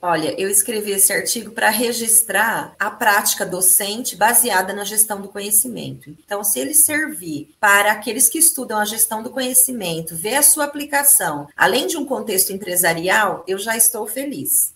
Olha, eu escrevi esse artigo para registrar a prática docente baseada na gestão do conhecimento. Então, se ele servir para aqueles que estudam a gestão do conhecimento, ver a sua aplicação, além de um contexto empresarial, eu já estou feliz.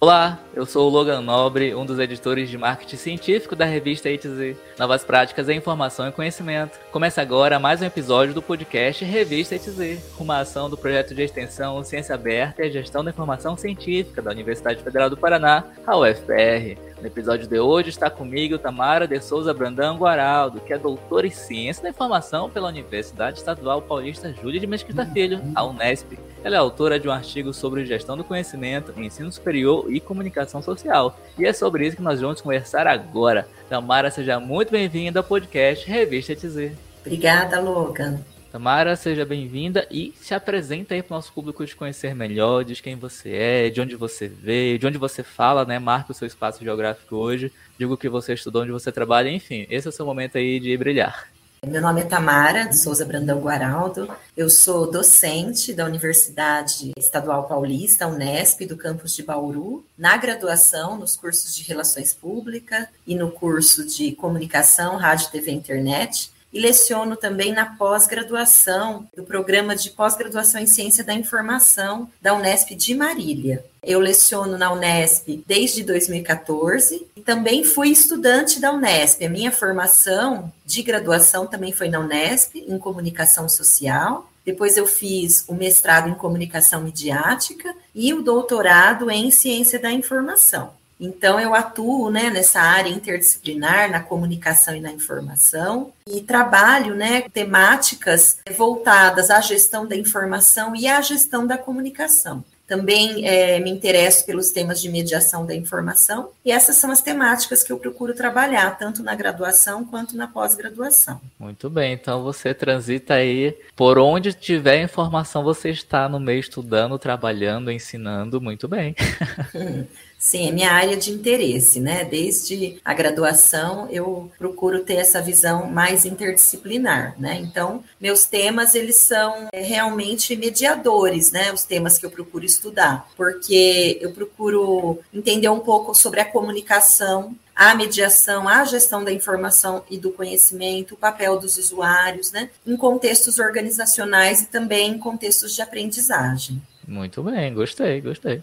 Olá, eu sou o Logan Nobre, um dos editores de marketing científico da revista ITZ. Novas práticas em informação e conhecimento. Começa agora mais um episódio do podcast Revista ITZ, uma ação do projeto de extensão Ciência Aberta e Gestão da Informação Científica da Universidade Federal do Paraná, a UFPR. No episódio de hoje está comigo Tamara de Souza Brandão Guaraldo, que é doutora em Ciência da Informação pela Universidade Estadual Paulista Júlia de Mesquita Filho, a Unesp. Ela é autora de um artigo sobre gestão do conhecimento, ensino superior e comunicação social. E é sobre isso que nós vamos conversar agora. Tamara, seja muito bem-vinda ao podcast Revista TZ. Obrigada, Logan. Tamara, seja bem-vinda e se apresenta aí para o nosso público te conhecer melhor, diz quem você é, de onde você veio, de onde você fala, né? Marca o seu espaço geográfico hoje, diga o que você estudou, onde você trabalha, enfim, esse é o seu momento aí de brilhar. Meu nome é Tamara de Souza Brandão Guaraldo. Eu sou docente da Universidade Estadual Paulista, Unesp, do campus de Bauru, na graduação, nos cursos de Relações Públicas e no curso de Comunicação, Rádio, TV e Internet e leciono também na pós-graduação do programa de pós-graduação em Ciência da Informação da Unesp de Marília. Eu leciono na Unesp desde 2014 e também fui estudante da Unesp. A minha formação de graduação também foi na Unesp, em comunicação social. Depois eu fiz o mestrado em comunicação midiática e o doutorado em ciência da informação. Então, eu atuo né, nessa área interdisciplinar, na comunicação e na informação, e trabalho né, temáticas voltadas à gestão da informação e à gestão da comunicação. Também é, me interesso pelos temas de mediação da informação, e essas são as temáticas que eu procuro trabalhar, tanto na graduação quanto na pós-graduação. Muito bem, então você transita aí por onde tiver informação, você está no meio estudando, trabalhando, ensinando, muito bem. Sim, é minha área de interesse, né? Desde a graduação eu procuro ter essa visão mais interdisciplinar, né? Então, meus temas eles são é, realmente mediadores, né? Os temas que eu procuro estudar, porque eu procuro entender um pouco sobre a comunicação a mediação, a gestão da informação e do conhecimento, o papel dos usuários, né, em contextos organizacionais e também em contextos de aprendizagem. Muito bem, gostei, gostei.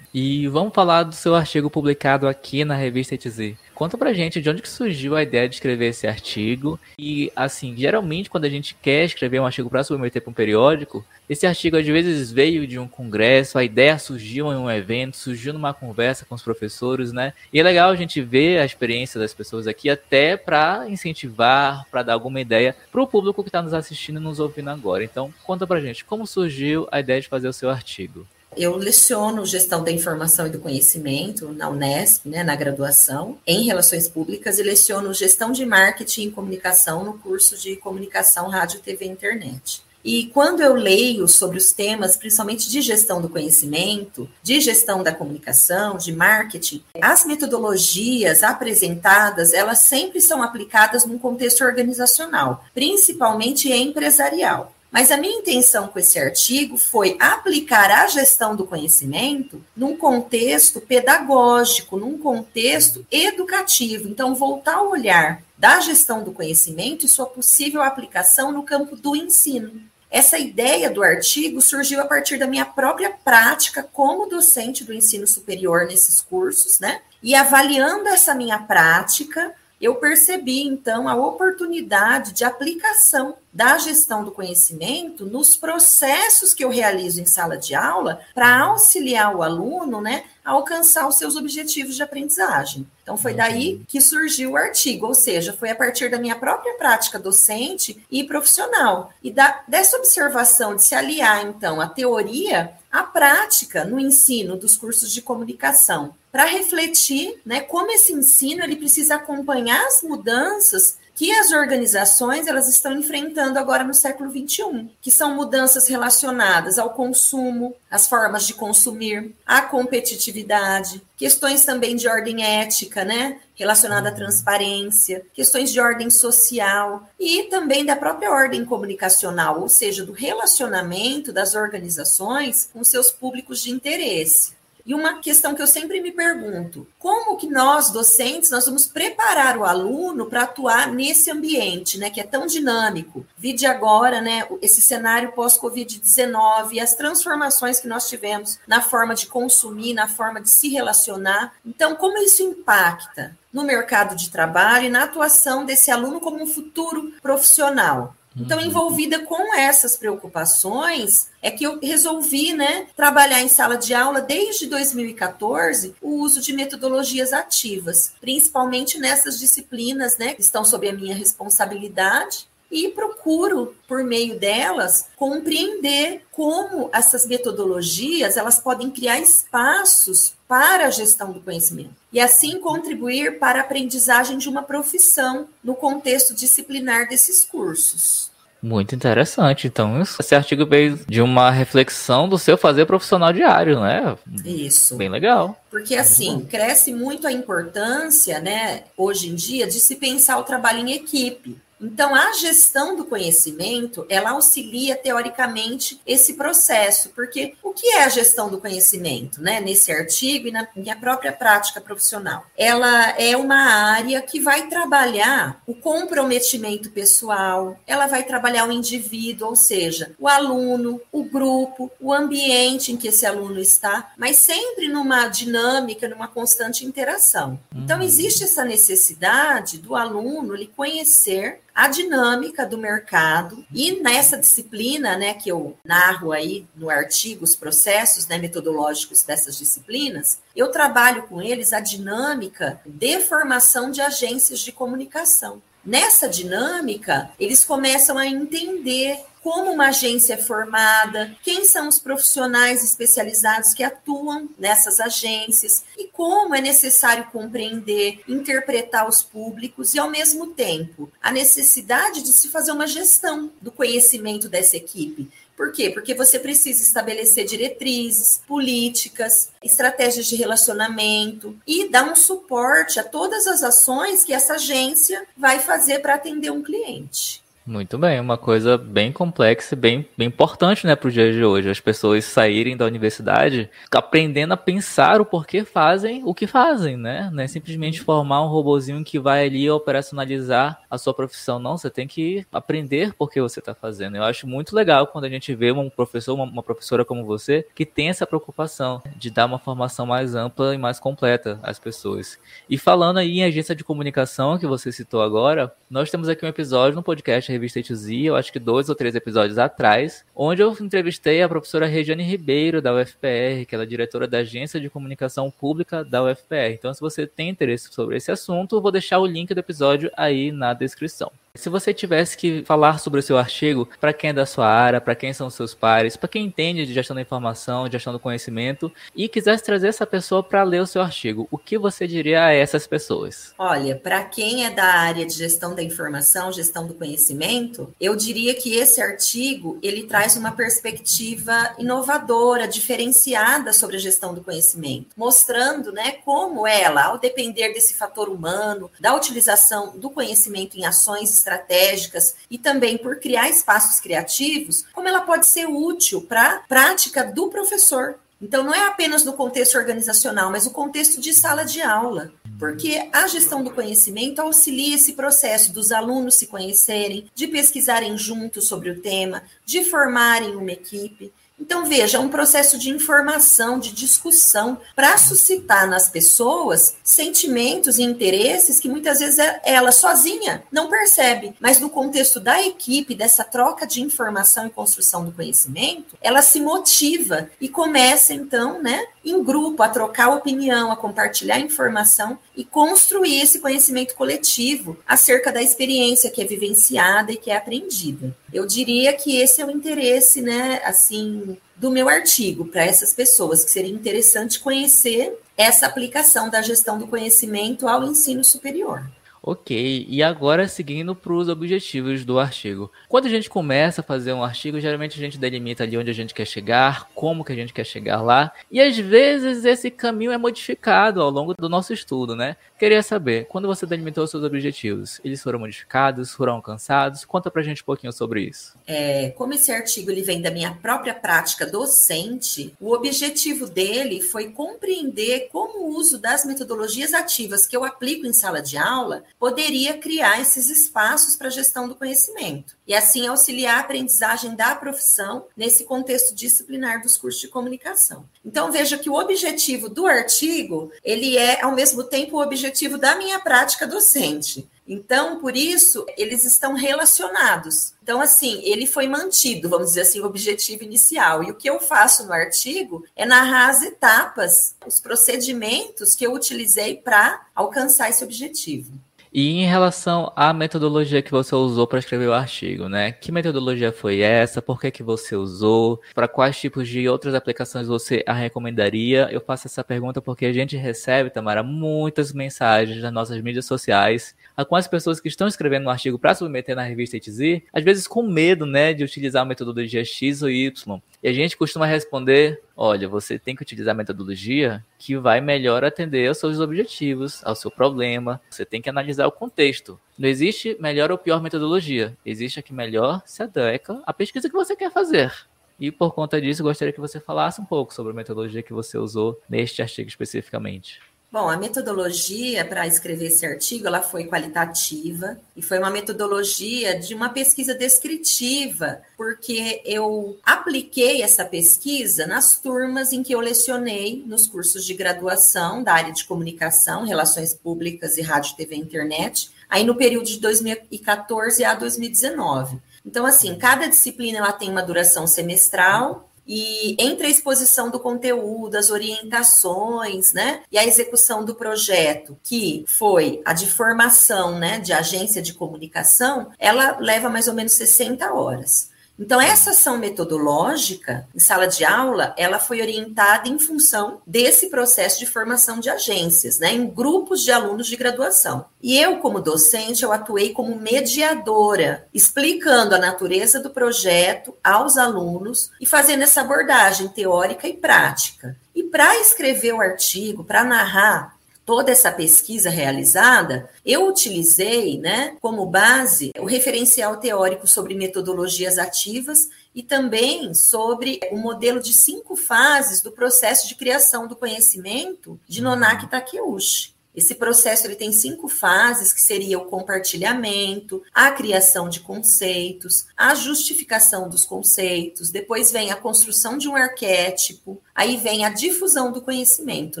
E vamos falar do seu artigo publicado aqui na revista ETZ. Conta pra gente de onde que surgiu a ideia de escrever esse artigo. E, assim, geralmente quando a gente quer escrever um artigo para submeter para um periódico, esse artigo às vezes veio de um congresso, a ideia surgiu em um evento, surgiu numa conversa com os professores, né? E é legal a gente ver a experiência das pessoas aqui até para incentivar, para dar alguma ideia para o público que está nos assistindo e nos ouvindo agora. Então, conta pra gente como surgiu a ideia de fazer o seu artigo. Eu leciono gestão da informação e do conhecimento na Unesp, né, na graduação, em relações públicas, e leciono gestão de marketing e comunicação no curso de comunicação, rádio, TV e internet. E quando eu leio sobre os temas, principalmente de gestão do conhecimento, de gestão da comunicação, de marketing, as metodologias apresentadas, elas sempre são aplicadas num contexto organizacional, principalmente empresarial. Mas a minha intenção com esse artigo foi aplicar a gestão do conhecimento num contexto pedagógico, num contexto educativo. Então, voltar o olhar da gestão do conhecimento e sua possível aplicação no campo do ensino. Essa ideia do artigo surgiu a partir da minha própria prática como docente do ensino superior nesses cursos, né? E avaliando essa minha prática, eu percebi então a oportunidade de aplicação da gestão do conhecimento nos processos que eu realizo em sala de aula para auxiliar o aluno, né, a alcançar os seus objetivos de aprendizagem. Então foi daí que surgiu o artigo, ou seja, foi a partir da minha própria prática docente e profissional e da, dessa observação de se aliar então a teoria à prática no ensino dos cursos de comunicação para refletir, né, como esse ensino ele precisa acompanhar as mudanças que as organizações elas estão enfrentando agora no século XXI, que são mudanças relacionadas ao consumo, às formas de consumir, à competitividade, questões também de ordem ética, né? Relacionada à transparência, questões de ordem social e também da própria ordem comunicacional, ou seja, do relacionamento das organizações com seus públicos de interesse. E uma questão que eu sempre me pergunto: como que nós, docentes, nós vamos preparar o aluno para atuar nesse ambiente, né, que é tão dinâmico? Vide agora, né, esse cenário pós-Covid-19 e as transformações que nós tivemos na forma de consumir, na forma de se relacionar. Então, como isso impacta no mercado de trabalho e na atuação desse aluno como um futuro profissional? Então, uhum. envolvida com essas preocupações, é que eu resolvi né, trabalhar em sala de aula desde 2014 o uso de metodologias ativas, principalmente nessas disciplinas né, que estão sob a minha responsabilidade, e procuro, por meio delas, compreender como essas metodologias elas podem criar espaços para a gestão do conhecimento e assim contribuir para a aprendizagem de uma profissão no contexto disciplinar desses cursos. Muito interessante. Então, esse artigo veio de uma reflexão do seu fazer profissional diário, né? Isso. Bem legal. Porque, assim, cresce muito a importância, né, hoje em dia, de se pensar o trabalho em equipe. Então, a gestão do conhecimento, ela auxilia teoricamente esse processo, porque o que é a gestão do conhecimento, né? Nesse artigo e na minha própria prática profissional, ela é uma área que vai trabalhar o comprometimento pessoal, ela vai trabalhar o indivíduo, ou seja, o aluno, o grupo, o ambiente em que esse aluno está, mas sempre numa dinâmica, numa constante interação. Então, uhum. existe essa necessidade do aluno ele conhecer a dinâmica do mercado e nessa disciplina, né, que eu narro aí no artigo os processos, né, metodológicos dessas disciplinas, eu trabalho com eles a dinâmica de formação de agências de comunicação. Nessa dinâmica, eles começam a entender como uma agência é formada, quem são os profissionais especializados que atuam nessas agências e como é necessário compreender, interpretar os públicos e, ao mesmo tempo, a necessidade de se fazer uma gestão do conhecimento dessa equipe. Por quê? Porque você precisa estabelecer diretrizes, políticas, estratégias de relacionamento e dar um suporte a todas as ações que essa agência vai fazer para atender um cliente. Muito bem, uma coisa bem complexa e bem, bem importante né, para o dia de hoje. As pessoas saírem da universidade aprendendo a pensar o porquê fazem o que fazem, né? Não é simplesmente formar um robozinho que vai ali operacionalizar a sua profissão. Não, você tem que aprender por que você está fazendo. Eu acho muito legal quando a gente vê um professor, uma, uma professora como você, que tem essa preocupação de dar uma formação mais ampla e mais completa às pessoas. E falando aí em agência de comunicação, que você citou agora, nós temos aqui um episódio no podcast revista Ituzi, eu acho que dois ou três episódios atrás, onde eu entrevistei a professora Regiane Ribeiro, da UFPR, que ela é diretora da Agência de Comunicação Pública da UFPR. Então, se você tem interesse sobre esse assunto, eu vou deixar o link do episódio aí na descrição. Se você tivesse que falar sobre o seu artigo, para quem é da sua área, para quem são seus pares, para quem entende de gestão da informação, de gestão do conhecimento, e quisesse trazer essa pessoa para ler o seu artigo, o que você diria a essas pessoas? Olha, para quem é da área de gestão da informação, gestão do conhecimento, eu diria que esse artigo ele traz uma perspectiva inovadora, diferenciada sobre a gestão do conhecimento, mostrando, né, como ela, ao depender desse fator humano, da utilização do conhecimento em ações estratégicas e também por criar espaços criativos, como ela pode ser útil para a prática do professor. Então, não é apenas no contexto organizacional, mas o contexto de sala de aula, porque a gestão do conhecimento auxilia esse processo dos alunos se conhecerem, de pesquisarem juntos sobre o tema, de formarem uma equipe. Então, veja, é um processo de informação, de discussão, para suscitar nas pessoas sentimentos e interesses que muitas vezes é, ela sozinha não percebe, mas no contexto da equipe, dessa troca de informação e construção do conhecimento, ela se motiva e começa, então, né, em grupo, a trocar opinião, a compartilhar informação e construir esse conhecimento coletivo acerca da experiência que é vivenciada e que é aprendida. Eu diria que esse é o interesse, né, assim, do meu artigo para essas pessoas, que seria interessante conhecer essa aplicação da gestão do conhecimento ao ensino superior. Ok, e agora seguindo para os objetivos do artigo. Quando a gente começa a fazer um artigo, geralmente a gente delimita ali onde a gente quer chegar, como que a gente quer chegar lá, e às vezes esse caminho é modificado ao longo do nosso estudo, né? Queria saber, quando você delimitou seus objetivos, eles foram modificados, foram alcançados? Conta pra gente um pouquinho sobre isso. É, como esse artigo ele vem da minha própria prática docente, o objetivo dele foi compreender como o uso das metodologias ativas que eu aplico em sala de aula poderia criar esses espaços para a gestão do conhecimento e assim auxiliar a aprendizagem da profissão nesse contexto disciplinar dos cursos de comunicação. Então veja que o objetivo do artigo, ele é ao mesmo tempo o objetivo da minha prática docente. Então, por isso, eles estão relacionados. Então, assim, ele foi mantido, vamos dizer assim, o objetivo inicial. E o que eu faço no artigo é narrar as etapas, os procedimentos que eu utilizei para alcançar esse objetivo. E em relação à metodologia que você usou para escrever o artigo, né? Que metodologia foi essa? Por que, que você usou? Para quais tipos de outras aplicações você a recomendaria? Eu faço essa pergunta porque a gente recebe, Tamara, muitas mensagens nas nossas mídias sociais com as pessoas que estão escrevendo um artigo para submeter na revista ETZ, às vezes com medo, né, de utilizar a metodologia X ou Y. E a gente costuma responder: olha, você tem que utilizar a metodologia que vai melhor atender aos seus objetivos, ao seu problema. Você tem que analisar o contexto. Não existe melhor ou pior metodologia. Existe a que melhor se adequa à pesquisa que você quer fazer. E por conta disso, gostaria que você falasse um pouco sobre a metodologia que você usou neste artigo especificamente. Bom, a metodologia para escrever esse artigo, ela foi qualitativa e foi uma metodologia de uma pesquisa descritiva, porque eu apliquei essa pesquisa nas turmas em que eu lecionei nos cursos de graduação da área de comunicação, relações públicas e rádio, TV e internet, aí no período de 2014 a 2019. Então, assim, cada disciplina ela tem uma duração semestral e entre a exposição do conteúdo, as orientações, né, e a execução do projeto, que foi a de formação, né, de agência de comunicação, ela leva mais ou menos 60 horas. Então, essa ação metodológica em sala de aula, ela foi orientada em função desse processo de formação de agências, né, em grupos de alunos de graduação. E eu, como docente, eu atuei como mediadora, explicando a natureza do projeto aos alunos e fazendo essa abordagem teórica e prática. E para escrever o artigo, para narrar toda essa pesquisa realizada, eu utilizei, né, como base o referencial teórico sobre metodologias ativas e também sobre o modelo de cinco fases do processo de criação do conhecimento de Nonaki Takeuchi. Esse processo ele tem cinco fases, que seria o compartilhamento, a criação de conceitos, a justificação dos conceitos, depois vem a construção de um arquétipo, aí vem a difusão do conhecimento,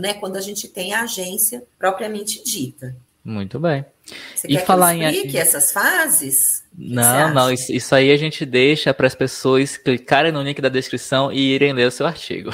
né? Quando a gente tem a agência propriamente dita. Muito bem. Você e quer falar que eu explique em... essas fases? Não, não, isso, isso, aí a gente deixa para as pessoas clicarem no link da descrição e irem ler o seu artigo.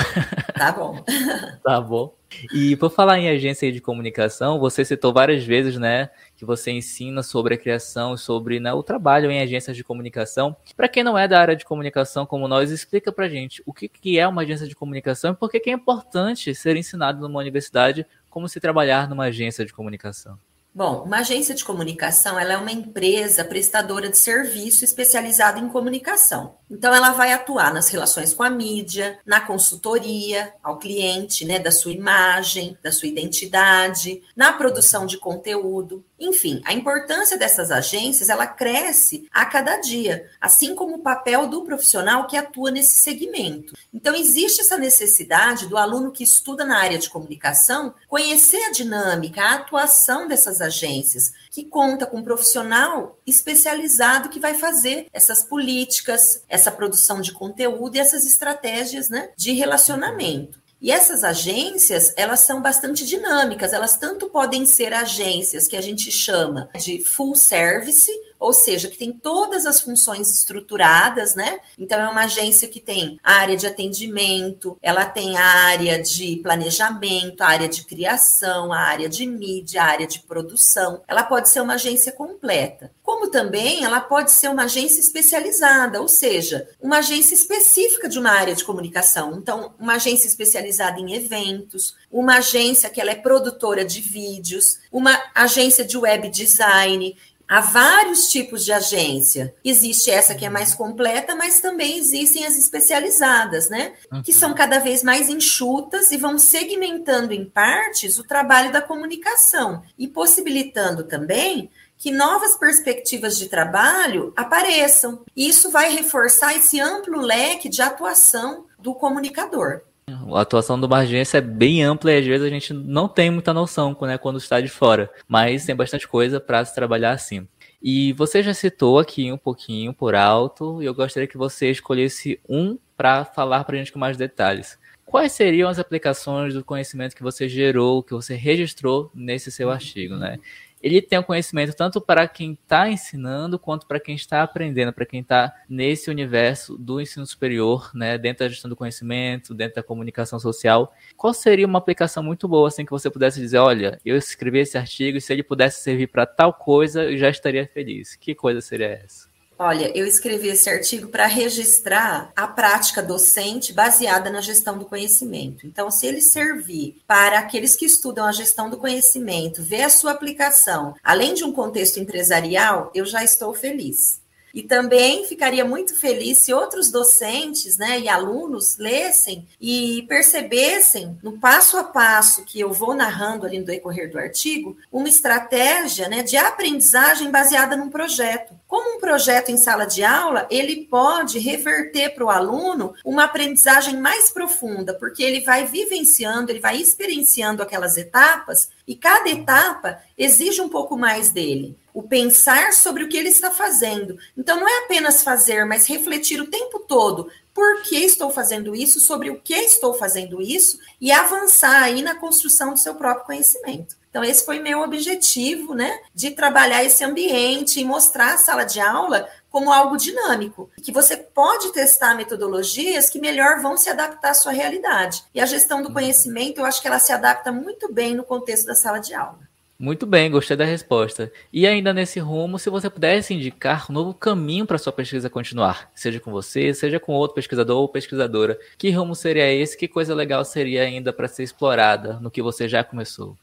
Tá bom. tá bom. E por falar em agência de comunicação, você citou várias vezes, né, que você ensina sobre a criação, sobre né, o trabalho em agências de comunicação. Para quem não é da área de comunicação como nós, explica para gente o que, que é uma agência de comunicação e por que, que é importante ser ensinado numa universidade como se trabalhar numa agência de comunicação. Bom, uma agência de comunicação ela é uma empresa prestadora de serviço especializada em comunicação. Então, ela vai atuar nas relações com a mídia, na consultoria ao cliente, né, da sua imagem, da sua identidade, na produção de conteúdo. Enfim, a importância dessas agências ela cresce a cada dia, assim como o papel do profissional que atua nesse segmento. Então, existe essa necessidade do aluno que estuda na área de comunicação conhecer a dinâmica, a atuação dessas agências, que conta com um profissional especializado que vai fazer essas políticas, essa produção de conteúdo e essas estratégias né, de relacionamento. E essas agências, elas são bastante dinâmicas, elas tanto podem ser agências que a gente chama de full service, ou seja, que tem todas as funções estruturadas, né? Então, é uma agência que tem a área de atendimento, ela tem a área de planejamento, a área de criação, a área de mídia, a área de produção. Ela pode ser uma agência completa. Como também ela pode ser uma agência especializada, ou seja, uma agência específica de uma área de comunicação. Então, uma agência especializada em eventos, uma agência que ela é produtora de vídeos, uma agência de web design. Há vários tipos de agência. Existe essa que é mais completa, mas também existem as especializadas, né? Que são cada vez mais enxutas e vão segmentando em partes o trabalho da comunicação e possibilitando também que novas perspectivas de trabalho apareçam. E isso vai reforçar esse amplo leque de atuação do comunicador. A atuação do uma agência é bem ampla e às vezes a gente não tem muita noção né, quando está de fora, mas tem bastante coisa para se trabalhar assim. E você já citou aqui um pouquinho por alto, e eu gostaria que você escolhesse um para falar para a gente com mais detalhes. Quais seriam as aplicações do conhecimento que você gerou, que você registrou nesse seu artigo, né? Ele tem o um conhecimento tanto para quem está ensinando quanto para quem está aprendendo, para quem está nesse universo do ensino superior, né, dentro da gestão do conhecimento, dentro da comunicação social. Qual seria uma aplicação muito boa assim que você pudesse dizer, olha, eu escrevi esse artigo e se ele pudesse servir para tal coisa, eu já estaria feliz. Que coisa seria essa? Olha, eu escrevi esse artigo para registrar a prática docente baseada na gestão do conhecimento. Então, se ele servir para aqueles que estudam a gestão do conhecimento, ver a sua aplicação, além de um contexto empresarial, eu já estou feliz. E também ficaria muito feliz se outros docentes né, e alunos lessem e percebessem, no passo a passo que eu vou narrando ali no decorrer do artigo, uma estratégia né, de aprendizagem baseada num projeto. Como um projeto em sala de aula, ele pode reverter para o aluno uma aprendizagem mais profunda, porque ele vai vivenciando, ele vai experienciando aquelas etapas e cada etapa exige um pouco mais dele o pensar sobre o que ele está fazendo. Então, não é apenas fazer, mas refletir o tempo todo. Por que estou fazendo isso? Sobre o que estou fazendo isso? E avançar aí na construção do seu próprio conhecimento. Então, esse foi meu objetivo, né? De trabalhar esse ambiente e mostrar a sala de aula como algo dinâmico, que você pode testar metodologias que melhor vão se adaptar à sua realidade. E a gestão do conhecimento, eu acho que ela se adapta muito bem no contexto da sala de aula. Muito bem, gostei da resposta. E ainda nesse rumo, se você pudesse indicar um novo caminho para sua pesquisa continuar, seja com você, seja com outro pesquisador ou pesquisadora, que rumo seria esse? Que coisa legal seria ainda para ser explorada no que você já começou?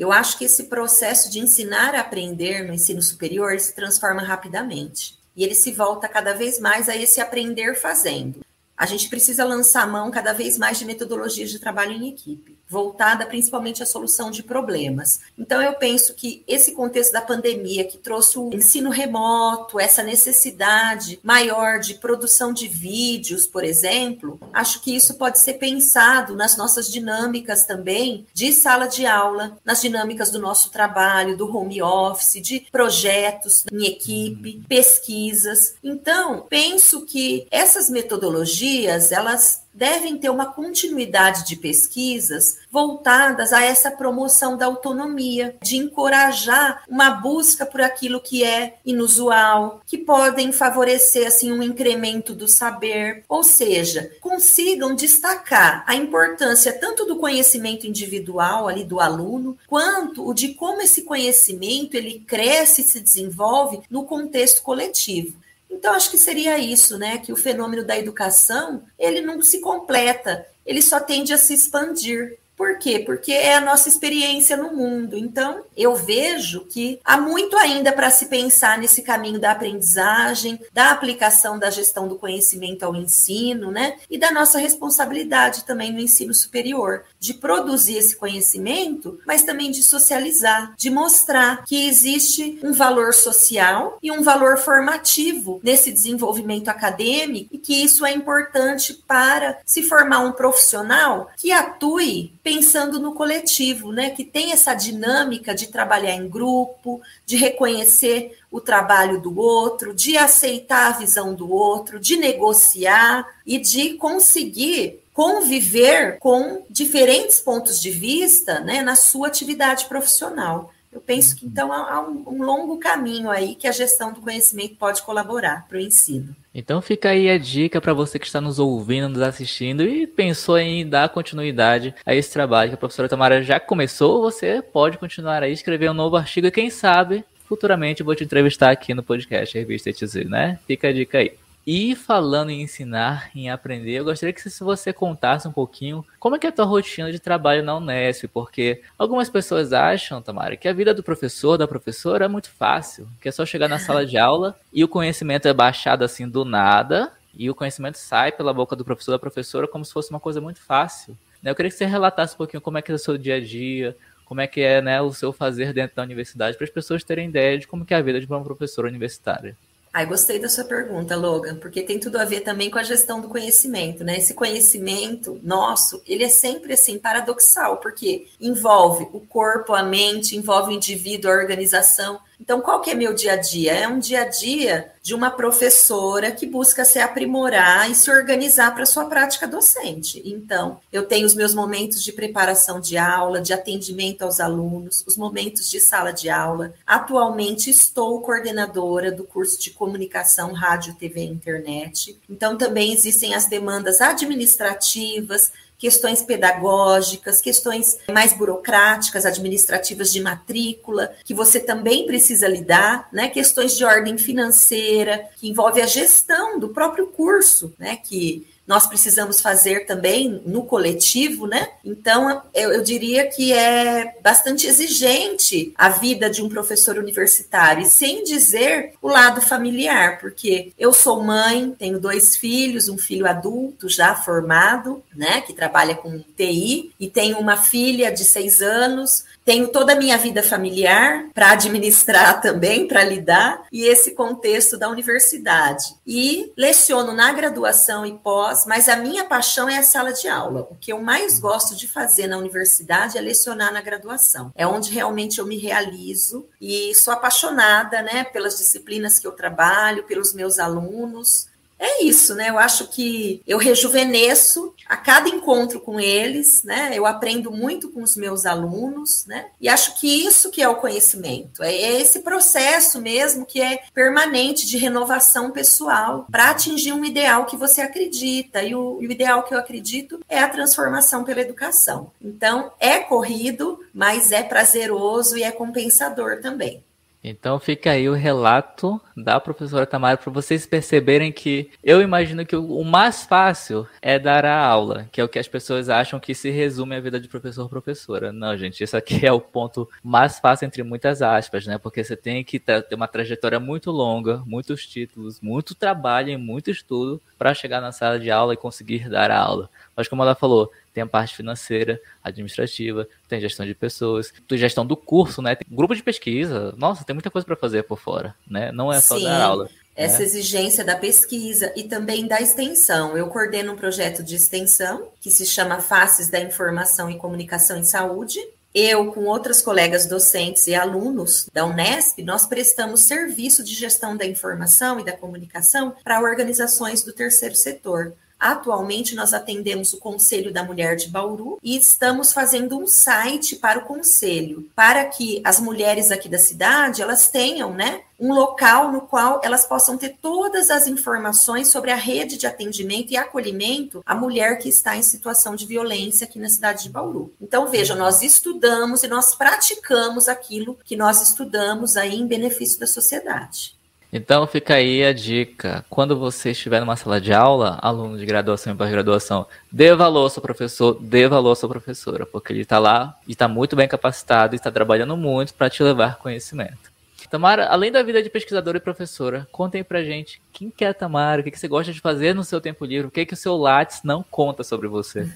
Eu acho que esse processo de ensinar a aprender no ensino superior se transforma rapidamente. E ele se volta cada vez mais a esse aprender fazendo. A gente precisa lançar mão cada vez mais de metodologias de trabalho em equipe voltada principalmente à solução de problemas. Então, eu penso que esse contexto da pandemia, que trouxe o ensino remoto, essa necessidade maior de produção de vídeos, por exemplo, acho que isso pode ser pensado nas nossas dinâmicas também de sala de aula, nas dinâmicas do nosso trabalho, do home office, de projetos em equipe, pesquisas. Então, penso que essas metodologias, elas devem ter uma continuidade de pesquisas voltadas a essa promoção da autonomia, de encorajar uma busca por aquilo que é inusual, que podem favorecer assim um incremento do saber, ou seja, consigam destacar a importância tanto do conhecimento individual ali do aluno, quanto o de como esse conhecimento ele cresce e se desenvolve no contexto coletivo. Então, acho que seria isso, né? Que o fenômeno da educação, ele não se completa, ele só tende a se expandir. Por quê? Porque é a nossa experiência no mundo. Então, eu vejo que há muito ainda para se pensar nesse caminho da aprendizagem, da aplicação da gestão do conhecimento ao ensino, né? E da nossa responsabilidade também no ensino superior, de produzir esse conhecimento, mas também de socializar, de mostrar que existe um valor social e um valor formativo nesse desenvolvimento acadêmico e que isso é importante para se formar um profissional que atue pensando no coletivo, né? Que tem essa dinâmica de trabalhar em grupo, de reconhecer o trabalho do outro, de aceitar a visão do outro, de negociar e de conseguir conviver com diferentes pontos de vista né, na sua atividade profissional. Eu penso que então há um, um longo caminho aí que a gestão do conhecimento pode colaborar para o ensino. Então fica aí a dica para você que está nos ouvindo, nos assistindo e pensou em dar continuidade a esse trabalho que a professora Tamara já começou, você pode continuar aí, escrever um novo artigo e quem sabe futuramente vou te entrevistar aqui no podcast Revista ETZ, né? Fica a dica aí. E falando em ensinar, em aprender, eu gostaria que se você contasse um pouquinho como é que é a tua rotina de trabalho na Unesp, porque algumas pessoas acham, Tamara, que a vida do professor, da professora é muito fácil, que é só chegar na sala de aula e o conhecimento é baixado assim do nada, e o conhecimento sai pela boca do professor, da professora, como se fosse uma coisa muito fácil. Eu queria que você relatasse um pouquinho como é que é o seu dia a dia, como é que é né, o seu fazer dentro da universidade, para as pessoas terem ideia de como é a vida de uma professora universitária. Ai, gostei da sua pergunta, Logan, porque tem tudo a ver também com a gestão do conhecimento, né? Esse conhecimento nosso, ele é sempre assim paradoxal, porque envolve o corpo, a mente, envolve o indivíduo, a organização. Então, qual que é meu dia a dia? É um dia a dia de uma professora que busca se aprimorar e se organizar para sua prática docente. Então, eu tenho os meus momentos de preparação de aula, de atendimento aos alunos, os momentos de sala de aula. Atualmente estou coordenadora do curso de comunicação, rádio, TV e internet. Então, também existem as demandas administrativas, questões pedagógicas, questões mais burocráticas, administrativas de matrícula, que você também precisa lidar, né? Questões de ordem financeira, que envolve a gestão do próprio curso, né? Que nós precisamos fazer também no coletivo, né? Então, eu, eu, diria que é bastante exigente a vida de um professor universitário, e sem dizer o lado familiar, porque eu sou mãe, tenho dois filhos, um filho adulto já formado, né, que trabalha com TI, e tenho uma filha de seis anos, tenho toda a minha vida familiar para administrar também, para lidar, e esse contexto da universidade. E leciono na graduação e pós, mas a minha paixão é a sala de aula. O que eu mais gosto de fazer na universidade é lecionar na graduação. É onde realmente eu me realizo e sou apaixonada, né, pelas disciplinas que eu trabalho, pelos meus alunos é isso, né? Eu acho que eu rejuvenesço a cada encontro com eles, né? Eu aprendo muito com os meus alunos, né? E acho que isso que é o conhecimento, é esse processo mesmo que é permanente de renovação pessoal para atingir um ideal que você acredita. E o, e o ideal que eu acredito é a transformação pela educação. Então, é corrido, mas é prazeroso e é compensador também. Então fica aí o relato da professora Tamara para vocês perceberem que eu imagino que o mais fácil é dar a aula, que é o que as pessoas acham que se resume a vida de professor-professora. Não, gente, isso aqui é o ponto mais fácil entre muitas aspas, né? Porque você tem que ter uma trajetória muito longa, muitos títulos, muito trabalho e muito estudo para chegar na sala de aula e conseguir dar a aula. Mas como ela falou, tem a parte financeira, administrativa, tem gestão de pessoas, tem gestão do curso, né? Tem grupo de pesquisa. Nossa, tem muita coisa para fazer por fora, né? Não é só Sim. dar aula. Essa né? exigência da pesquisa e também da extensão. Eu coordeno um projeto de extensão que se chama Faces da Informação e Comunicação em Saúde. Eu, com outras colegas docentes e alunos da Unesp, nós prestamos serviço de gestão da informação e da comunicação para organizações do terceiro setor. Atualmente, nós atendemos o Conselho da Mulher de Bauru e estamos fazendo um site para o Conselho, para que as mulheres aqui da cidade, elas tenham, né, um local no qual elas possam ter todas as informações sobre a rede de atendimento e acolhimento à mulher que está em situação de violência aqui na cidade de Bauru. Então, veja, nós estudamos e nós praticamos aquilo que nós estudamos aí em benefício da sociedade. Então fica aí a dica. Quando você estiver numa sala de aula, aluno de graduação e pós-graduação, dê valor ao seu professor, dê valor à sua professora, porque ele está lá e está muito bem capacitado e está trabalhando muito para te levar conhecimento. Tamara, além da vida de pesquisadora e professora, contem pra gente quem que é a Tamara, o que, que você gosta de fazer no seu tempo livre, o que, que o seu Lattes não conta sobre você.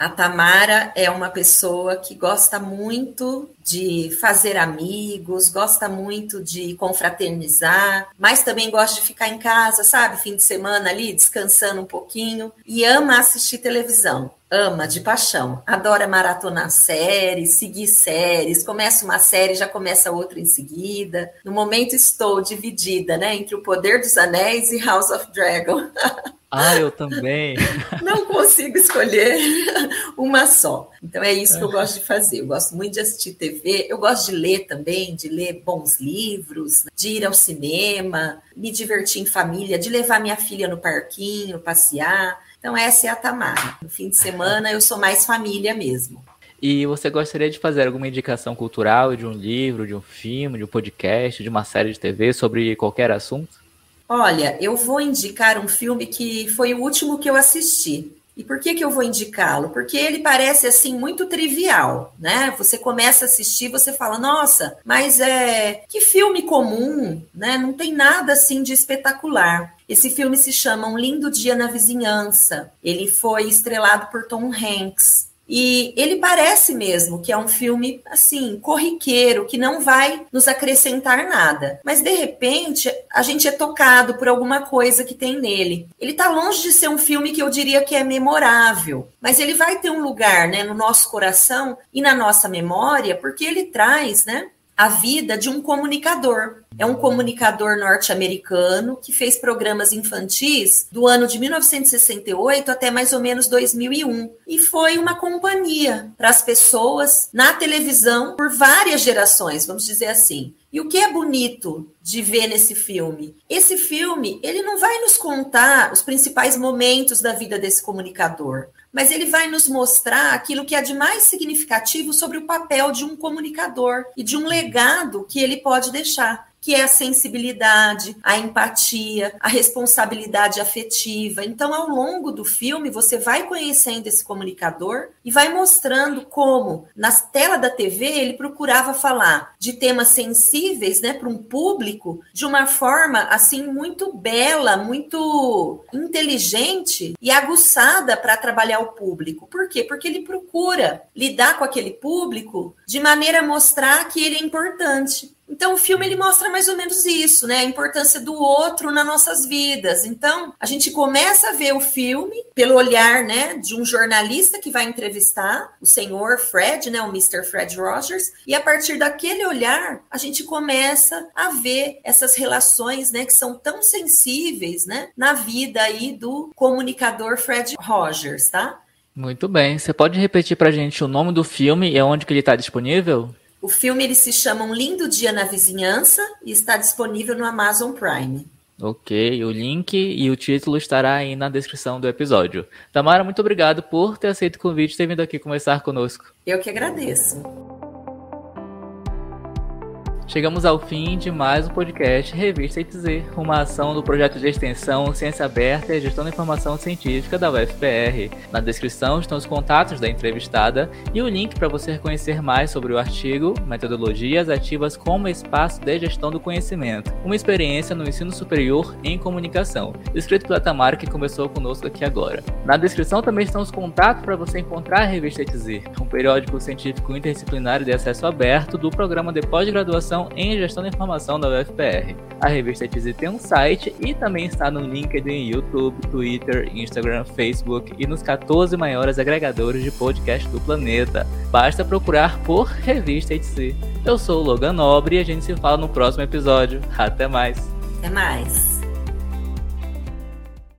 A Tamara é uma pessoa que gosta muito de fazer amigos, gosta muito de confraternizar, mas também gosta de ficar em casa, sabe, fim de semana ali, descansando um pouquinho, e ama assistir televisão. Ama de paixão. Adora maratonar séries, seguir séries. Começa uma série, já começa outra em seguida. No momento estou dividida, né, entre O Poder dos Anéis e House of Dragon. Ah, eu também. Não consigo escolher uma só. Então é isso que eu gosto de fazer. Eu gosto muito de assistir TV, eu gosto de ler também, de ler bons livros, de ir ao cinema, me divertir em família, de levar minha filha no parquinho, passear. Então, essa é a Tamara. No fim de semana, eu sou mais família mesmo. E você gostaria de fazer alguma indicação cultural de um livro, de um filme, de um podcast, de uma série de TV sobre qualquer assunto? Olha, eu vou indicar um filme que foi o último que eu assisti. E por que, que eu vou indicá-lo? Porque ele parece assim muito trivial, né? Você começa a assistir, você fala, nossa, mas é que filme comum, né? Não tem nada assim de espetacular. Esse filme se chama Um Lindo Dia na Vizinhança. Ele foi estrelado por Tom Hanks. E ele parece mesmo que é um filme assim, corriqueiro, que não vai nos acrescentar nada. Mas de repente, a gente é tocado por alguma coisa que tem nele. Ele está longe de ser um filme que eu diria que é memorável, mas ele vai ter um lugar, né, no nosso coração e na nossa memória, porque ele traz, né, a vida de um comunicador. É um comunicador norte-americano que fez programas infantis do ano de 1968 até mais ou menos 2001 e foi uma companhia para as pessoas na televisão por várias gerações, vamos dizer assim. E o que é bonito de ver nesse filme? Esse filme, ele não vai nos contar os principais momentos da vida desse comunicador, mas ele vai nos mostrar aquilo que é de mais significativo sobre o papel de um comunicador e de um legado que ele pode deixar que é a sensibilidade, a empatia, a responsabilidade afetiva. Então, ao longo do filme, você vai conhecendo esse comunicador e vai mostrando como, na tela da TV, ele procurava falar de temas sensíveis, né, para um público, de uma forma assim muito bela, muito inteligente e aguçada para trabalhar o público. Por quê? Porque ele procura lidar com aquele público de maneira a mostrar que ele é importante. Então, o filme ele mostra mais ou menos isso, né? A importância do outro nas nossas vidas. Então, a gente começa a ver o filme pelo olhar, né, de um jornalista que vai entrevistar o senhor Fred, né, o Mr. Fred Rogers, e a partir daquele olhar, a gente começa a ver essas relações, né, que são tão sensíveis, né, na vida aí do comunicador Fred Rogers, tá? Muito bem. Você pode repetir pra gente o nome do filme e onde que ele está disponível? O filme ele se chama Um Lindo Dia na Vizinhança e está disponível no Amazon Prime. Ok, o link e o título estará aí na descrição do episódio. Tamara, muito obrigado por ter aceito o convite e ter vindo aqui conversar conosco. Eu que agradeço. Chegamos ao fim de mais um podcast Revista ETZ, uma ação do projeto de extensão Ciência Aberta e Gestão da Informação Científica da UFPR. Na descrição estão os contatos da entrevistada e o link para você conhecer mais sobre o artigo Metodologias Ativas como Espaço de Gestão do Conhecimento, uma experiência no ensino superior em comunicação, escrito pela Tamara que começou conosco aqui agora. Na descrição também estão os contatos para você encontrar a Revista ETZ, um periódico científico interdisciplinar de acesso aberto do programa de pós-graduação em Gestão da Informação da UFPR. A revista TZ tem um site e também está no LinkedIn, YouTube, Twitter, Instagram, Facebook e nos 14 maiores agregadores de podcast do planeta. Basta procurar por Revista ETC. Eu sou o Logan Nobre e a gente se fala no próximo episódio. Até mais. Até mais.